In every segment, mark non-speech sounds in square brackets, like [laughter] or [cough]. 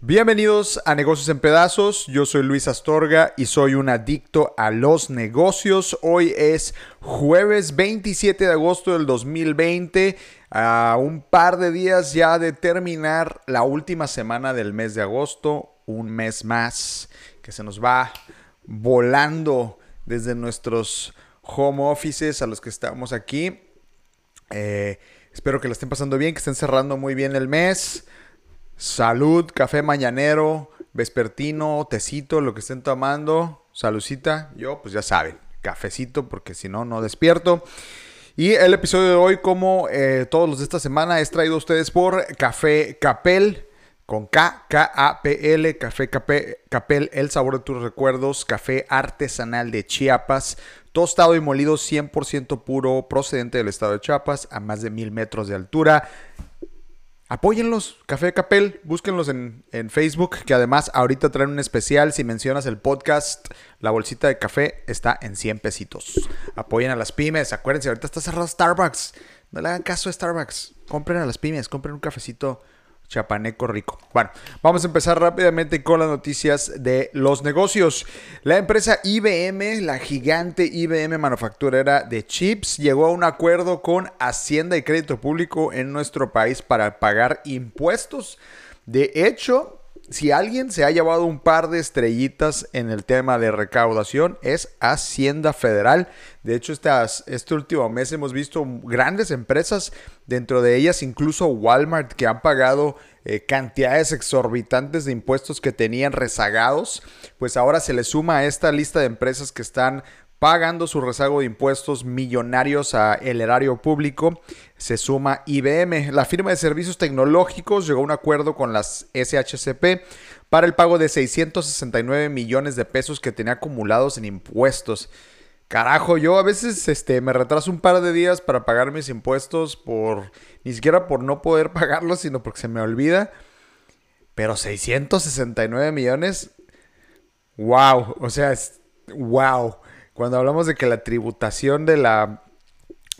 Bienvenidos a Negocios en Pedazos, yo soy Luis Astorga y soy un adicto a los negocios. Hoy es jueves 27 de agosto del 2020, a un par de días ya de terminar la última semana del mes de agosto, un mes más que se nos va volando desde nuestros home offices a los que estamos aquí. Eh, espero que la estén pasando bien, que estén cerrando muy bien el mes. Salud, café mañanero, vespertino, tecito, lo que estén tomando. Salucita, yo pues ya saben, cafecito porque si no, no despierto. Y el episodio de hoy, como eh, todos los de esta semana, es traído a ustedes por Café Capel, con K, K-A-P-L, Café Capel, el sabor de tus recuerdos, café artesanal de Chiapas, tostado y molido 100% puro, procedente del estado de Chiapas, a más de mil metros de altura. Apóyenlos, Café Capel, búsquenlos en, Facebook, que además ahorita traen un especial. Si mencionas el podcast, la bolsita de café está en 100 pesitos. Apoyen a las pymes, acuérdense, ahorita está cerrado Starbucks. No le hagan caso a Starbucks. Compren a las pymes, compren un cafecito chapaneco rico. Bueno, vamos a empezar rápidamente con las noticias de los negocios. La empresa IBM, la gigante IBM manufacturera de chips, llegó a un acuerdo con Hacienda y Crédito Público en nuestro país para pagar impuestos. De hecho, si alguien se ha llevado un par de estrellitas en el tema de recaudación es Hacienda Federal. De hecho, este último mes hemos visto grandes empresas, dentro de ellas incluso Walmart, que han pagado eh, cantidades exorbitantes de impuestos que tenían rezagados. Pues ahora se le suma a esta lista de empresas que están pagando su rezago de impuestos millonarios a el erario público, se suma IBM. La firma de servicios tecnológicos llegó a un acuerdo con las SHCP para el pago de 669 millones de pesos que tenía acumulados en impuestos. Carajo, yo a veces este, me retraso un par de días para pagar mis impuestos por ni siquiera por no poder [laughs] pagarlos, sino porque se me olvida. Pero 669 millones, wow, o sea, es wow. Cuando hablamos de que la tributación de la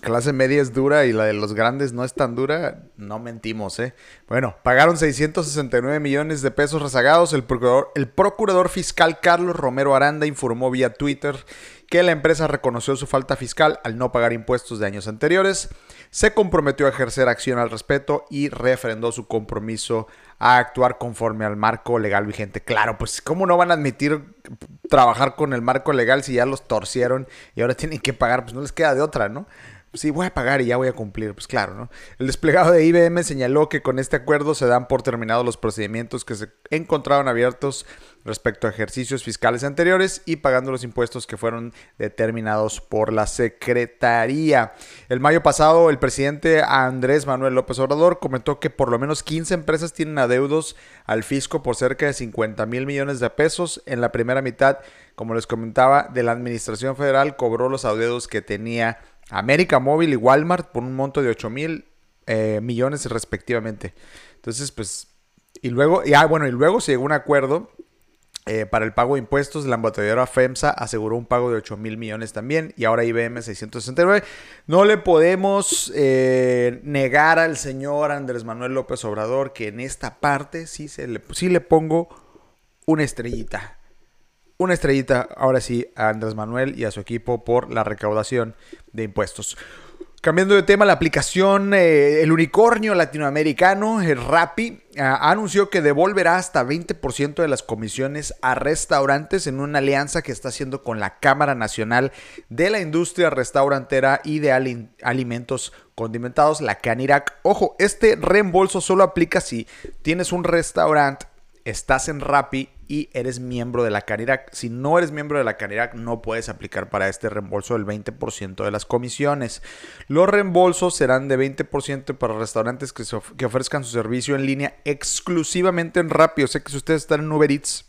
clase media es dura y la de los grandes no es tan dura, no mentimos, ¿eh? Bueno, pagaron 669 millones de pesos rezagados. El procurador, fiscal Carlos Romero Aranda informó vía Twitter que la empresa reconoció su falta fiscal al no pagar impuestos de años anteriores, se comprometió a ejercer acción al respecto y refrendó su compromiso a actuar conforme al marco legal vigente. Claro, pues ¿cómo no van a admitir trabajar con el marco legal si ya los torcieron y ahora tienen que pagar? Pues no les queda de otra, ¿no? Sí, voy a pagar y ya voy a cumplir, pues claro, ¿no? El desplegado de IBM señaló que con este acuerdo se dan por terminados los procedimientos que se encontraban abiertos respecto a ejercicios fiscales anteriores y pagando los impuestos que fueron determinados por la Secretaría. El mayo pasado, el presidente Andrés Manuel López Obrador comentó que por lo menos 15 empresas tienen adeudos al fisco por cerca de 50 mil millones de pesos. En la primera mitad, como les comentaba, de la Administración Federal cobró los adeudos que tenía América Móvil y Walmart por un monto de 8 mil eh, millones respectivamente. Entonces, pues, y luego, y, ah, bueno, y luego se llegó un acuerdo eh, para el pago de impuestos. La embotelladora FEMSA aseguró un pago de 8 mil millones también y ahora IBM 669. No le podemos eh, negar al señor Andrés Manuel López Obrador que en esta parte sí, se le, sí le pongo una estrellita una estrellita ahora sí a Andrés Manuel y a su equipo por la recaudación de impuestos. Cambiando de tema, la aplicación eh, El Unicornio Latinoamericano, el Rappi, ah, anunció que devolverá hasta 20% de las comisiones a restaurantes en una alianza que está haciendo con la Cámara Nacional de la Industria Restaurantera y de Alimentos Condimentados, la CANIRAC. Ojo, este reembolso solo aplica si tienes un restaurante, estás en Rappi y eres miembro de la Canirac. Si no eres miembro de la Canirac, no puedes aplicar para este reembolso del 20% de las comisiones. Los reembolsos serán de 20% para restaurantes que, que ofrezcan su servicio en línea exclusivamente en Rappi. O sea que si ustedes están en Uber Eats,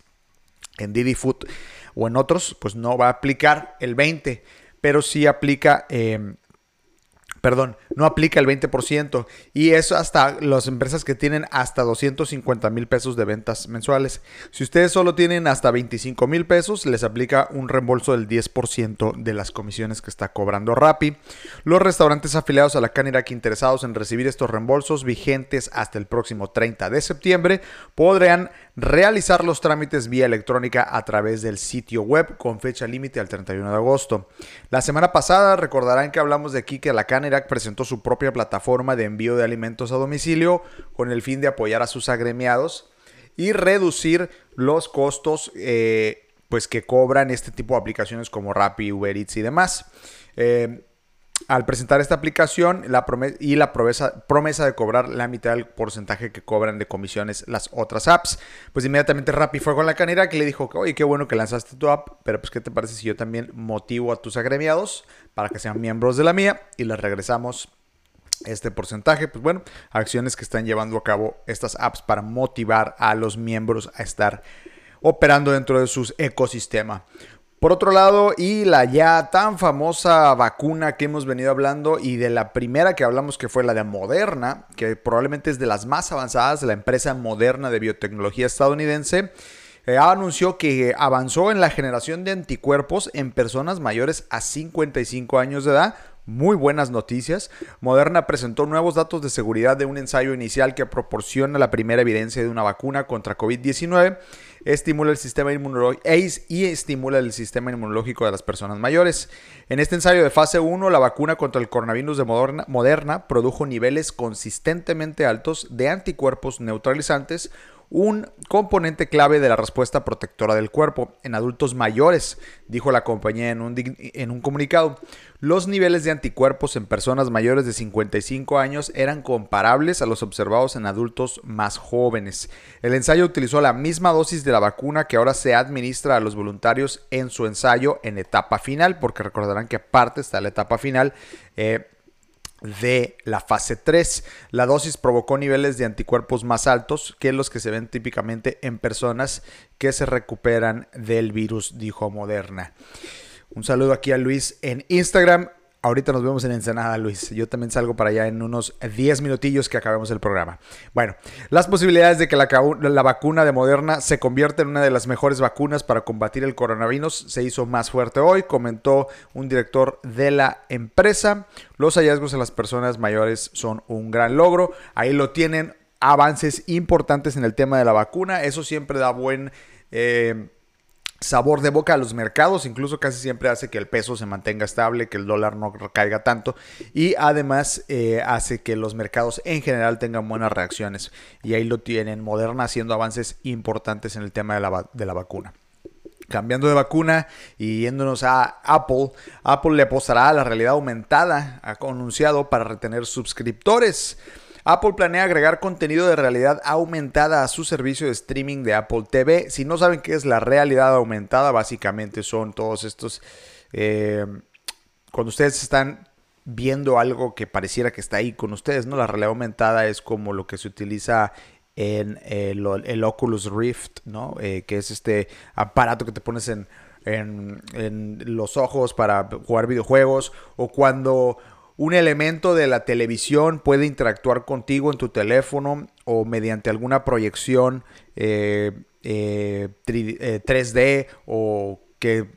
en Didi Food o en otros, pues no va a aplicar el 20%, pero sí aplica... Eh, perdón, no aplica el 20% y eso hasta las empresas que tienen hasta 250 mil pesos de ventas mensuales. Si ustedes solo tienen hasta 25 mil pesos, les aplica un reembolso del 10% de las comisiones que está cobrando Rappi. Los restaurantes afiliados a la Canirac interesados en recibir estos reembolsos vigentes hasta el próximo 30 de septiembre podrán realizar los trámites vía electrónica a través del sitio web con fecha límite al 31 de agosto. La semana pasada recordarán que hablamos de aquí que la Presentó su propia plataforma de envío de alimentos a domicilio con el fin de apoyar a sus agremiados y reducir los costos eh, pues que cobran este tipo de aplicaciones como Rappi, Uber Eats y demás. Eh, al presentar esta aplicación la y la promesa, promesa, de cobrar la mitad del porcentaje que cobran de comisiones las otras apps, pues inmediatamente Rappi fue con la canera que le dijo, oye, qué bueno que lanzaste tu app, pero pues qué te parece si yo también motivo a tus agremiados para que sean miembros de la mía y les regresamos este porcentaje, pues bueno, acciones que están llevando a cabo estas apps para motivar a los miembros a estar operando dentro de su ecosistema. Por otro lado, y la ya tan famosa vacuna que hemos venido hablando y de la primera que hablamos que fue la de Moderna, que probablemente es de las más avanzadas la empresa Moderna de biotecnología estadounidense, eh, anunció que avanzó en la generación de anticuerpos en personas mayores a 55 años de edad. Muy buenas noticias. Moderna presentó nuevos datos de seguridad de un ensayo inicial que proporciona la primera evidencia de una vacuna contra COVID-19 estimula el sistema inmunológico y estimula el sistema inmunológico de las personas mayores. En este ensayo de fase 1, la vacuna contra el coronavirus de Moderna, Moderna produjo niveles consistentemente altos de anticuerpos neutralizantes un componente clave de la respuesta protectora del cuerpo en adultos mayores, dijo la compañía en un, comunicado. Los niveles de anticuerpos en personas mayores de 55 años eran comparables a los observados en adultos más jóvenes. El ensayo utilizó la misma dosis de la vacuna que ahora se administra a los voluntarios en su ensayo en etapa final, porque recordarán que aparte está la etapa final. Eh, de la fase 3. La dosis provocó niveles de anticuerpos más altos que los que se ven típicamente en personas que se recuperan del virus, dijo Moderna. Un saludo aquí a Luis en Instagram. Ahorita nos vemos en Ensenada, Luis. Yo también salgo para allá en unos 10 minutillos que acabemos el programa. Bueno, las posibilidades de que la, vacuna de Moderna se convierta en una de las mejores vacunas para combatir el coronavirus se hizo más fuerte hoy, comentó un director de la empresa. Los hallazgos en las personas mayores son un gran logro. Ahí lo tienen, avances importantes en el tema de la vacuna. Eso siempre da buen... Eh, sabor de boca a los mercados, incluso casi siempre hace que el peso se mantenga estable, que el dólar no caiga tanto y además eh, hace que los mercados en general tengan buenas reacciones. Y ahí lo tienen, Moderna haciendo avances importantes en el tema de la, de la vacuna. Cambiando de vacuna y yéndonos a Apple, Apple le apostará a la realidad aumentada, ha anunciado, para retener suscriptores. Apple planea agregar contenido de realidad aumentada a su servicio de streaming de Apple TV. Si no saben qué es la realidad aumentada, básicamente son todos estos... Eh, cuando ustedes están viendo algo que pareciera que está ahí con ustedes, ¿no? La realidad aumentada es como lo que se utiliza en el, Oculus Rift, ¿no? Eh, que es este aparato que te pones en, en, los ojos para jugar videojuegos o cuando un elemento de la televisión puede interactuar contigo en tu teléfono o mediante alguna proyección 3D eh, eh, o que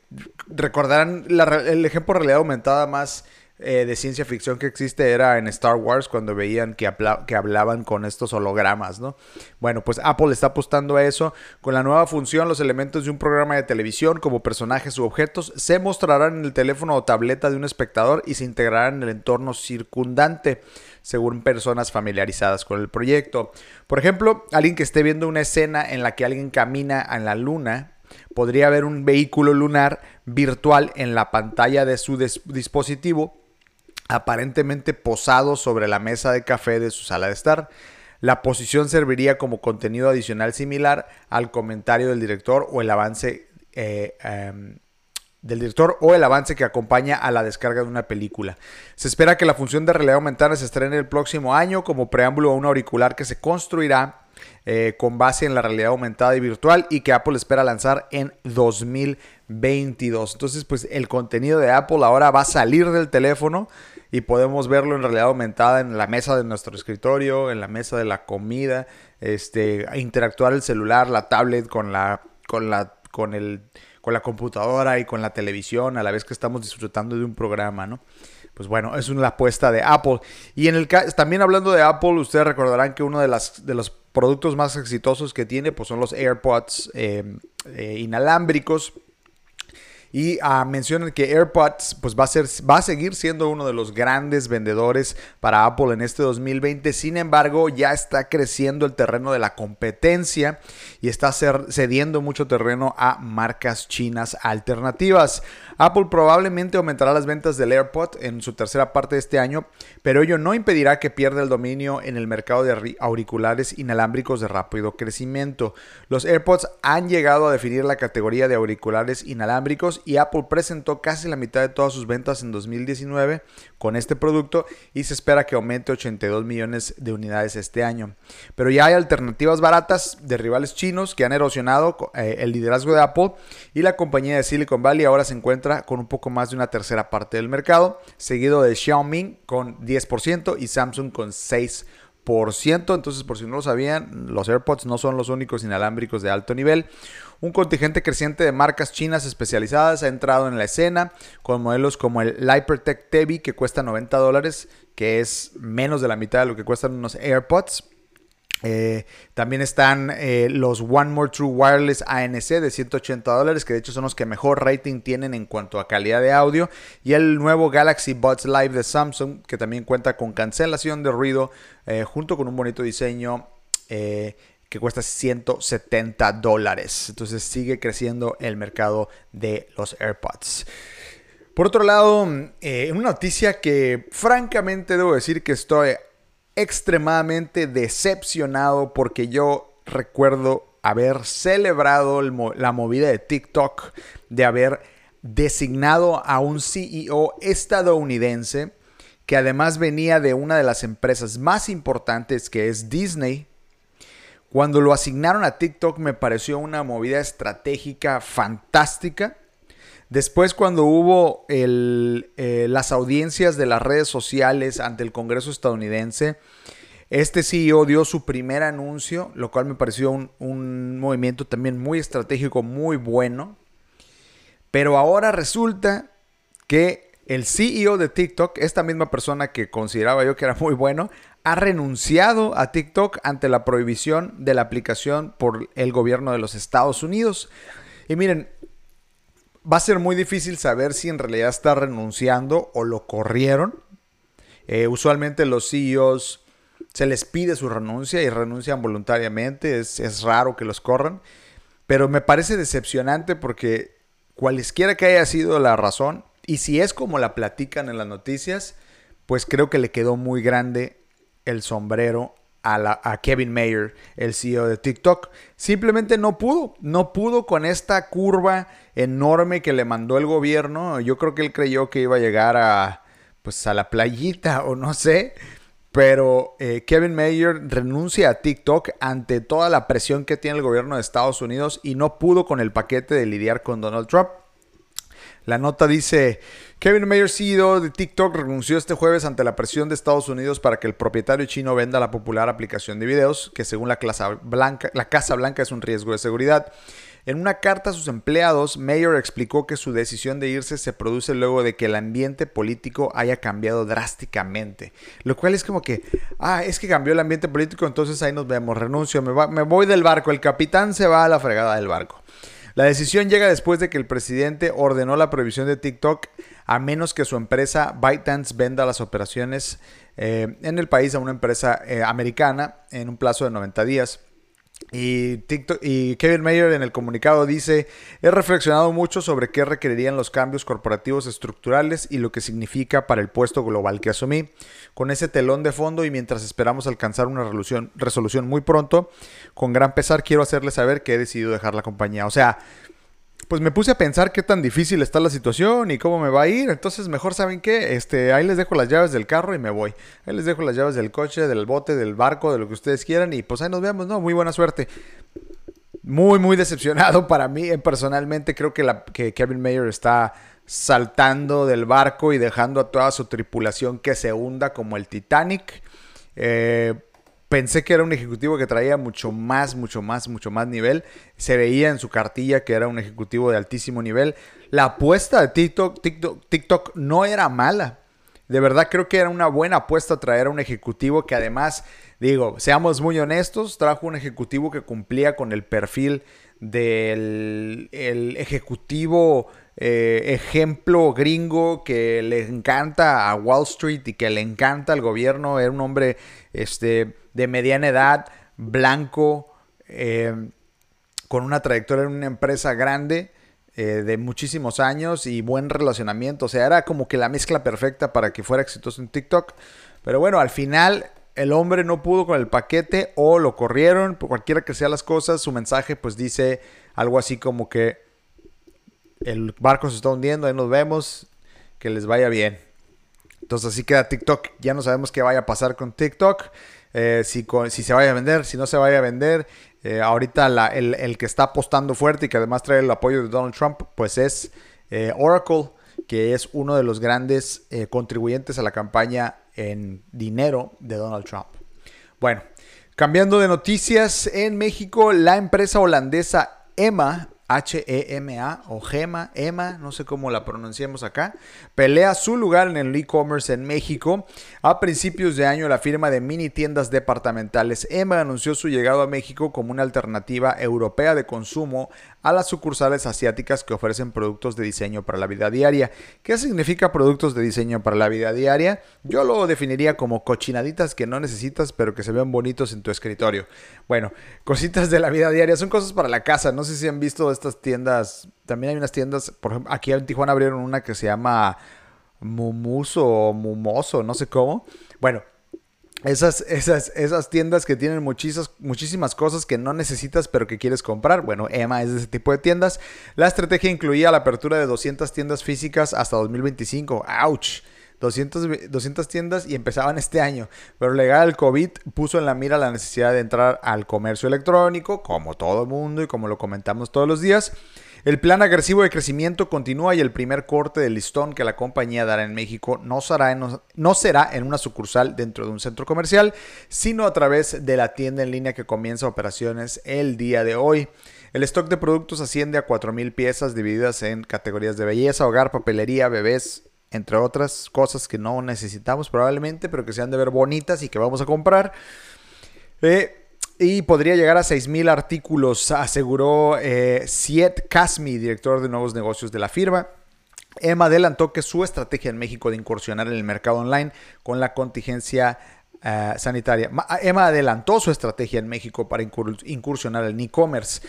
recordarán el ejemplo realidad aumentada más eh, de ciencia ficción que existe era en Star Wars cuando veían que, hablaban con estos hologramas, ¿no? Bueno, pues Apple está apostando a eso. Con la nueva función, los elementos de un programa de televisión como personajes u objetos se mostrarán en el teléfono o tableta de un espectador y se integrarán en el entorno circundante según personas familiarizadas con el proyecto. Por ejemplo, alguien que esté viendo una escena en la que alguien camina en la luna podría ver un vehículo lunar virtual en la pantalla de su dispositivo aparentemente posado sobre la mesa de café de su sala de estar. La posición serviría como contenido adicional similar al comentario del director o el avance eh, em, del director o el avance que acompaña a la descarga de una película. Se espera que la función de realidad aumentada se estrene el próximo año como preámbulo a un auricular que se construirá eh, con base en la realidad aumentada y virtual y que Apple espera lanzar en 2022. Entonces, pues el contenido de Apple ahora va a salir del teléfono y podemos verlo en realidad aumentada en la mesa de nuestro escritorio, en la mesa de la comida, este, interactuar el celular, la tablet con la, con la, con el, con la computadora y con la televisión a la vez que estamos disfrutando de un programa, ¿no? Pues bueno, es una apuesta de Apple. Y en el también hablando de Apple, ustedes recordarán que uno de, las, de los productos más exitosos que tiene pues son los AirPods eh, eh, inalámbricos y uh, mencionan que AirPods pues, va, a ser, va a seguir siendo uno de los grandes vendedores para Apple en este 2020. Sin embargo, ya está creciendo el terreno de la competencia y está cediendo mucho terreno a marcas chinas alternativas. Apple probablemente aumentará las ventas del AirPod en su tercera parte de este año, pero ello no impedirá que pierda el dominio en el mercado de auriculares inalámbricos de rápido crecimiento. Los AirPods han llegado a definir la categoría de auriculares inalámbricos y Apple presentó casi la mitad de todas sus ventas en 2019 con este producto y se espera que aumente 82 millones de unidades este año. Pero ya hay alternativas baratas de rivales chinos que han erosionado eh, el liderazgo de Apple y la compañía de Silicon Valley ahora se encuentra con un poco más de una tercera parte del mercado, seguido de Xiaomi con 10% y Samsung con 6%. Entonces, por si no lo sabían, los AirPods no son los únicos inalámbricos de alto nivel. Un contingente creciente de marcas chinas especializadas ha entrado en la escena con modelos como el Hypertech Tevi que cuesta 90 dólares, que es menos de la mitad de lo que cuestan unos AirPods. Eh, también están eh, los One More True Wireless ANC de 180 dólares, que de hecho son los que mejor rating tienen en cuanto a calidad de audio. Y el nuevo Galaxy Buds Live de Samsung, que también cuenta con cancelación de ruido, eh, junto con un bonito diseño que cuesta 170 dólares. Entonces sigue creciendo el mercado de los AirPods. Por otro lado, una noticia que francamente debo decir que estoy extremadamente decepcionado porque yo recuerdo haber celebrado la movida de TikTok, de haber designado a un CEO estadounidense que además venía de una de las empresas más importantes que es Disney. Cuando lo asignaron a TikTok me pareció una movida estratégica fantástica Después, cuando hubo eh, las audiencias de las redes sociales ante el Congreso estadounidense, este CEO dio su primer anuncio, lo cual me pareció un, un movimiento también muy estratégico, muy bueno. Pero ahora resulta que el CEO de TikTok, esta misma persona que consideraba yo que era muy bueno, ha renunciado a TikTok ante la prohibición de la aplicación por el gobierno de los Estados Unidos. Y miren, va a ser muy difícil saber si en realidad está renunciando o lo corrieron. Eh, usualmente los CEOs se les pide su renuncia y renuncian voluntariamente. Es, es, raro que los corran. Pero me parece decepcionante porque cualesquiera que haya sido la razón, y si es como la platican en las noticias, pues creo que le quedó muy grande el sombrero a, Kevin Mayer, el CEO de TikTok. Simplemente no pudo, no pudo con esta curva enorme que le mandó el gobierno. Yo creo que él creyó que iba a llegar a, pues, a la playita o no sé. Pero eh, Kevin Mayer renuncia a TikTok ante toda la presión que tiene el gobierno de Estados Unidos y no pudo con el paquete de lidiar con Donald Trump. La nota dice, Kevin Mayer, CEO de TikTok, renunció este jueves ante la presión de Estados Unidos para que el propietario chino venda la popular aplicación de videos, que según la, Blanca, la Casa Blanca es un riesgo de seguridad. En una carta a sus empleados, Mayer explicó que su decisión de irse se produce luego de que el ambiente político haya cambiado drásticamente. Lo cual es como que, ah, es que cambió el ambiente político, entonces ahí nos vemos, renuncio, me, me voy del barco, el capitán se va a la fregada del barco. La decisión llega después de que el presidente ordenó la prohibición de TikTok a menos que su empresa ByteDance venda las operaciones eh, en el país a una empresa eh, americana en un plazo de 90 días. Y, y Kevin Mayer en el comunicado dice, he reflexionado mucho sobre qué requerirían los cambios corporativos estructurales y lo que significa para el puesto global que asumí. Con ese telón de fondo y mientras esperamos alcanzar una resolución, resolución muy pronto, con gran pesar quiero hacerle saber que he decidido dejar la compañía. O sea, pues me puse a pensar qué tan difícil está la situación y cómo me va a ir. Entonces, mejor saben qué, este, ahí les dejo las llaves del carro y me voy. Ahí les dejo las llaves del coche, del bote, del barco, de lo que ustedes quieran y pues ahí nos vemos, ¿no? Muy buena suerte. Muy, muy decepcionado para mí. Eh, personalmente creo que, que Kevin Mayer está saltando del barco y dejando a toda su tripulación que se hunda como el Titanic. Eh, Pensé que era un ejecutivo que traía mucho más, mucho más, mucho más nivel. Se veía en su cartilla que era un ejecutivo de altísimo nivel. La apuesta de TikTok, TikTok, no era mala. De verdad creo que era una buena apuesta traer a un ejecutivo que además, digo, seamos muy honestos, trajo un ejecutivo que cumplía con el perfil del ejecutivo eh, ejemplo gringo que le encanta a Wall Street y que le encanta al gobierno. Era un hombre este, de mediana edad, blanco, eh, con una trayectoria en una empresa grande eh, de muchísimos años y buen relacionamiento. O sea, era como que la mezcla perfecta para que fuera exitoso en TikTok. Pero bueno, al final el hombre no pudo con el paquete o lo corrieron, por cualquiera que sean las cosas, su mensaje pues dice algo así como que el barco se está hundiendo, ahí nos vemos, que les vaya bien. Entonces así queda TikTok, ya no sabemos qué vaya a pasar con TikTok, eh, si, se vaya a vender, si no se vaya a vender. Eh, ahorita el, que está apostando fuerte y que además trae el apoyo de Donald Trump, pues es eh, Oracle, que es uno de los grandes contribuyentes a la campaña en dinero de Donald Trump. Bueno, cambiando de noticias, en México la empresa holandesa EMA H-E-M-A o Gema, EMA, no sé cómo la pronunciamos acá, pelea su lugar en el e-commerce en México. A principios de año, la firma de mini tiendas departamentales EMA anunció su llegado a México como una alternativa europea de consumo a las sucursales asiáticas que ofrecen productos de diseño para la vida diaria. ¿Qué significa productos de diseño para la vida diaria? Yo lo definiría como cochinaditas que no necesitas pero que se ven bonitos en tu escritorio. Bueno, cositas de la vida diaria son cosas para la casa. No sé si han visto estas tiendas. También hay unas tiendas, por ejemplo, aquí en Tijuana abrieron una que se llama Mumuso o Mumoso, no sé cómo. Bueno, esas, esas, esas tiendas que tienen muchísimas, cosas que no necesitas pero que quieres comprar. Bueno, Emma es de ese tipo de tiendas. La estrategia incluía la apertura de 200 tiendas físicas hasta 2025. ¡Auch! 200, 200 tiendas y empezaban este año. Pero legal el COVID puso en la mira la necesidad de entrar al comercio electrónico, como todo el mundo y como lo comentamos todos los días. El plan agresivo de crecimiento continúa y el primer corte del listón que la compañía dará en México no será en, no será en una sucursal dentro de un centro comercial, sino a través de la tienda en línea que comienza operaciones el día de hoy. El stock de productos asciende a 4.000 piezas divididas en categorías de belleza, hogar, papelería, bebés, entre otras cosas que no necesitamos probablemente, pero que se han de ver bonitas y que vamos a comprar. Eh, y podría llegar a 6.000 artículos, aseguró eh, Siet Kasmi, director de nuevos negocios de la firma. Emma adelantó que su estrategia en México de incursionar en el mercado online con la contingencia eh, sanitaria. Emma adelantó su estrategia en México para incursionar en e-commerce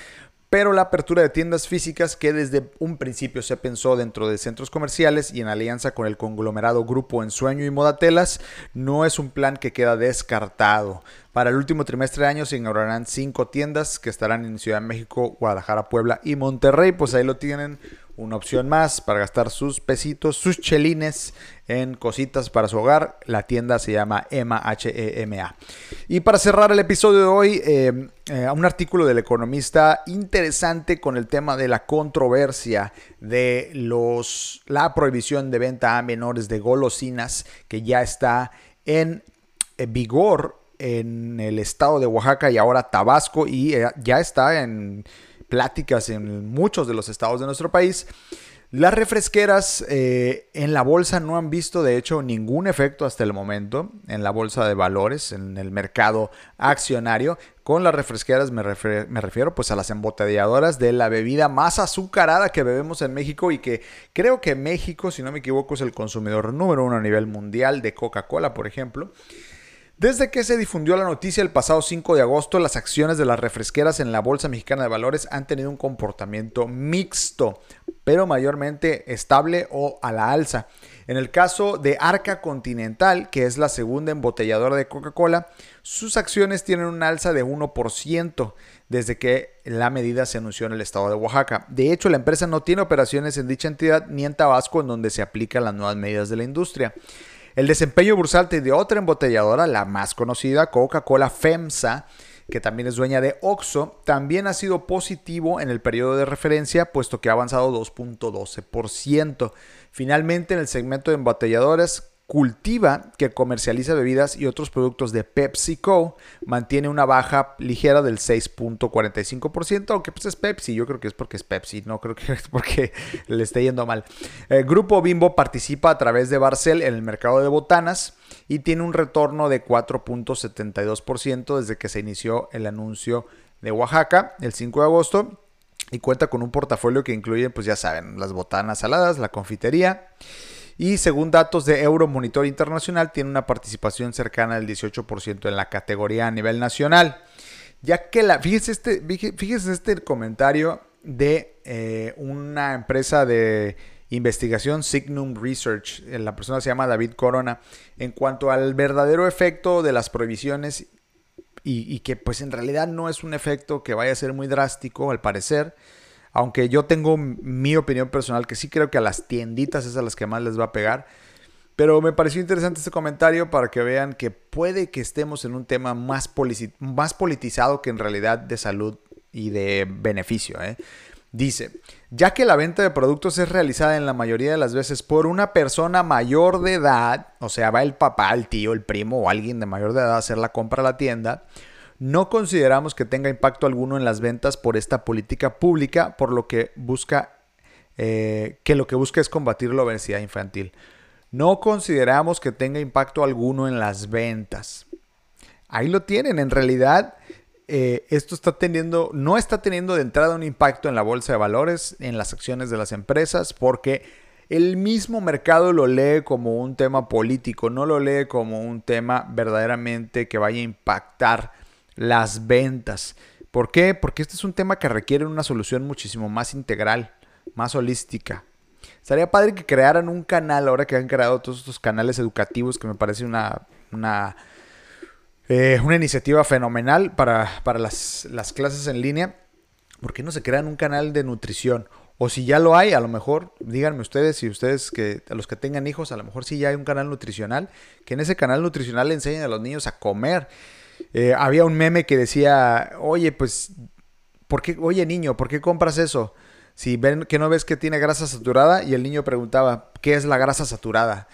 pero la apertura de tiendas físicas que desde un principio se pensó dentro de centros comerciales y en alianza con el conglomerado Grupo Ensueño y Modatelas no es un plan que queda descartado. Para el último trimestre de año se inaugurarán cinco tiendas que estarán en Ciudad de México, Guadalajara, Puebla y Monterrey. Pues ahí lo tienen una opción más para gastar sus pesitos, sus chelines en cositas para su hogar. La tienda se llama EMA, H-E-M-A. Y para cerrar el episodio de hoy, eh, eh, un artículo del economista interesante con el tema de la controversia de los, la prohibición de venta a menores de golosinas que ya está en eh, vigor en el estado de Oaxaca y ahora Tabasco y ya está en pláticas en muchos de los estados de nuestro país. Las refresqueras eh, en la bolsa no han visto de hecho ningún efecto hasta el momento en la bolsa de valores, en el mercado accionario. Con las refresqueras me, me, refiero pues a las embotelladoras de la bebida más azucarada que bebemos en México y que creo que México, si no me equivoco, es el consumidor número uno a nivel mundial de Coca-Cola, por ejemplo. Desde que se difundió la noticia el pasado 5 de agosto, las acciones de las refresqueras en la Bolsa Mexicana de Valores han tenido un comportamiento mixto, pero mayormente estable o a la alza. En el caso de Arca Continental, que es la segunda embotelladora de Coca-Cola, sus acciones tienen un alza de 1% desde que la medida se anunció en el estado de Oaxaca. De hecho, la empresa no tiene operaciones en dicha entidad ni en Tabasco, en donde se aplican las nuevas medidas de la industria. El desempeño bursátil de otra embotelladora, la más conocida, Coca-Cola FEMSA, que también es dueña de Oxo, también ha sido positivo en el periodo de referencia, puesto que ha avanzado 2.12%. Finalmente, en el segmento de embotelladores, Cultiva, que comercializa bebidas y otros productos de PepsiCo, mantiene una baja ligera del 6.45%, aunque pues es Pepsi, yo creo que es porque es Pepsi, no creo que [laughs] es porque le esté yendo mal. El grupo Bimbo participa a través de Barcel en el mercado de botanas y tiene un retorno de 4.72% desde que se inició el anuncio de Oaxaca el 5 de agosto y cuenta con un portafolio que incluye, pues ya saben, las botanas saladas, la confitería y según datos de Euromonitor Internacional, tiene una participación cercana al 18% en la categoría a nivel nacional. Ya que la, fíjese este, fíjese este comentario de eh, una empresa de investigación, Signum Research, eh, la persona se llama David Corona, en cuanto al verdadero efecto de las prohibiciones y, y que pues en realidad no es un efecto que vaya a ser muy drástico al parecer, aunque yo tengo mi opinión personal que sí creo que a las tienditas es a las que más les va a pegar. Pero me pareció interesante este comentario para que vean que puede que estemos en un tema más, politizado que en realidad de salud y de beneficio. ¿eh? Dice, ya que la venta de productos es realizada en la mayoría de las veces por una persona mayor de edad, o sea, va el papá, el tío, el primo o alguien de mayor de edad a hacer la compra a la tienda, no consideramos que tenga impacto alguno en las ventas por esta política pública, por lo que busca eh, que lo que busca es combatir la obesidad infantil. No consideramos que tenga impacto alguno en las ventas. Ahí lo tienen. En realidad, eh, esto está teniendo, no está teniendo de entrada un impacto en la bolsa de valores, en las acciones de las empresas, porque el mismo mercado lo lee como un tema político, no lo lee como un tema verdaderamente que vaya a impactar las ventas. ¿Por qué? Porque este es un tema que requiere una solución muchísimo más integral, más holística. Estaría padre que crearan un canal, ahora que han creado todos estos canales educativos, que me parece una, una, eh, una iniciativa fenomenal para, para las, las, clases en línea. ¿Por qué no se crean un canal de nutrición? O si ya lo hay, a lo mejor, díganme ustedes, si ustedes que a los que tengan hijos, a lo mejor sí ya hay un canal nutricional, que en ese canal nutricional enseñen a los niños a comer eh, había un meme que decía, oye, pues, ¿por qué, oye niño, ¿por qué compras eso? Si ven que no ves que tiene grasa saturada y el niño preguntaba, ¿qué es la grasa saturada?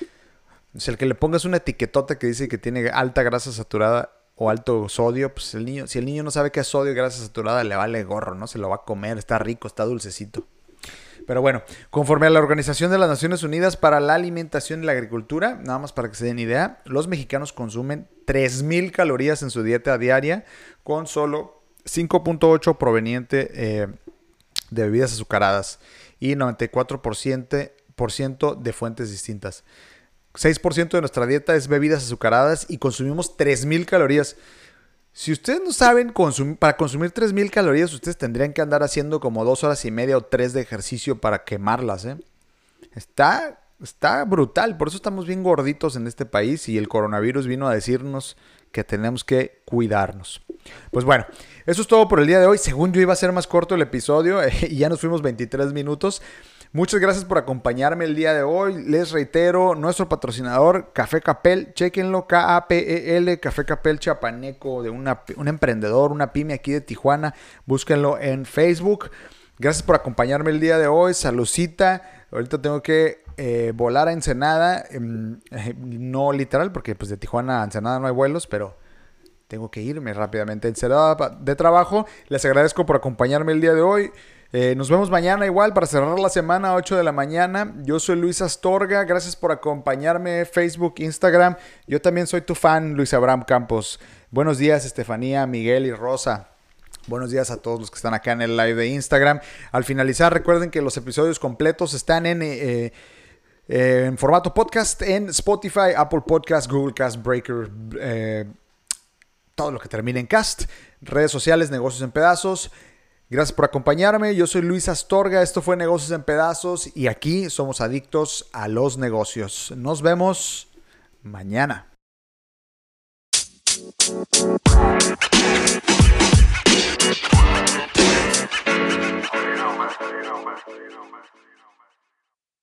Si el que le pongas una etiquetota que dice que tiene alta grasa saturada o alto sodio, pues el niño, si el niño no sabe qué es sodio y grasa saturada, le vale gorro, ¿no? Se lo va a comer, está rico, está dulcecito. Pero bueno, conforme a la Organización de las Naciones Unidas para la Alimentación y la Agricultura, nada más para que se den idea, los mexicanos consumen 3.000 calorías en su dieta diaria con solo 5.8 proveniente eh, de bebidas azucaradas y 94% de fuentes distintas. 6% de nuestra dieta es bebidas azucaradas y consumimos 3.000 calorías. Si ustedes no saben, para consumir 3.000 calorías, ustedes tendrían que andar haciendo como dos horas y media o tres de ejercicio para quemarlas. ¿eh? Está, está brutal, por eso estamos bien gorditos en este país y el coronavirus vino a decirnos que tenemos que cuidarnos. Pues bueno, eso es todo por el día de hoy. Según yo iba a ser más corto el episodio [laughs] y ya nos fuimos 23 minutos. Muchas gracias por acompañarme el día de hoy. Les reitero, nuestro patrocinador, Café Capel, chequenlo, K-A-P-E-L, Café Capel Chapaneco, de una, un emprendedor, una pyme aquí de Tijuana. Búsquenlo en Facebook. Gracias por acompañarme el día de hoy. Salucita. Ahorita tengo que eh, volar a Ensenada. Em, [laughs] no literal, porque pues de Tijuana a Ensenada no hay vuelos, pero tengo que irme rápidamente a Ensenada de trabajo. Les agradezco por acompañarme el día de hoy. Eh, nos vemos mañana igual para cerrar la semana a 8 de la mañana. Yo soy Luis Astorga. Gracias por acompañarme. Facebook, Instagram. Yo también soy tu fan, Luis Abraham Campos. Buenos días, Estefanía, Miguel y Rosa. Buenos días a todos los que están acá en el live de Instagram. Al finalizar, recuerden que los episodios completos están en... Eh, eh, formato podcast en Spotify, Apple Podcast, Google Cast, Breaker, todo lo que termine en cast, redes sociales, negocios en pedazos. Gracias por acompañarme. Yo soy Luis Astorga. Esto fue Negocios en Pedazos y aquí somos adictos a los negocios. Nos vemos mañana.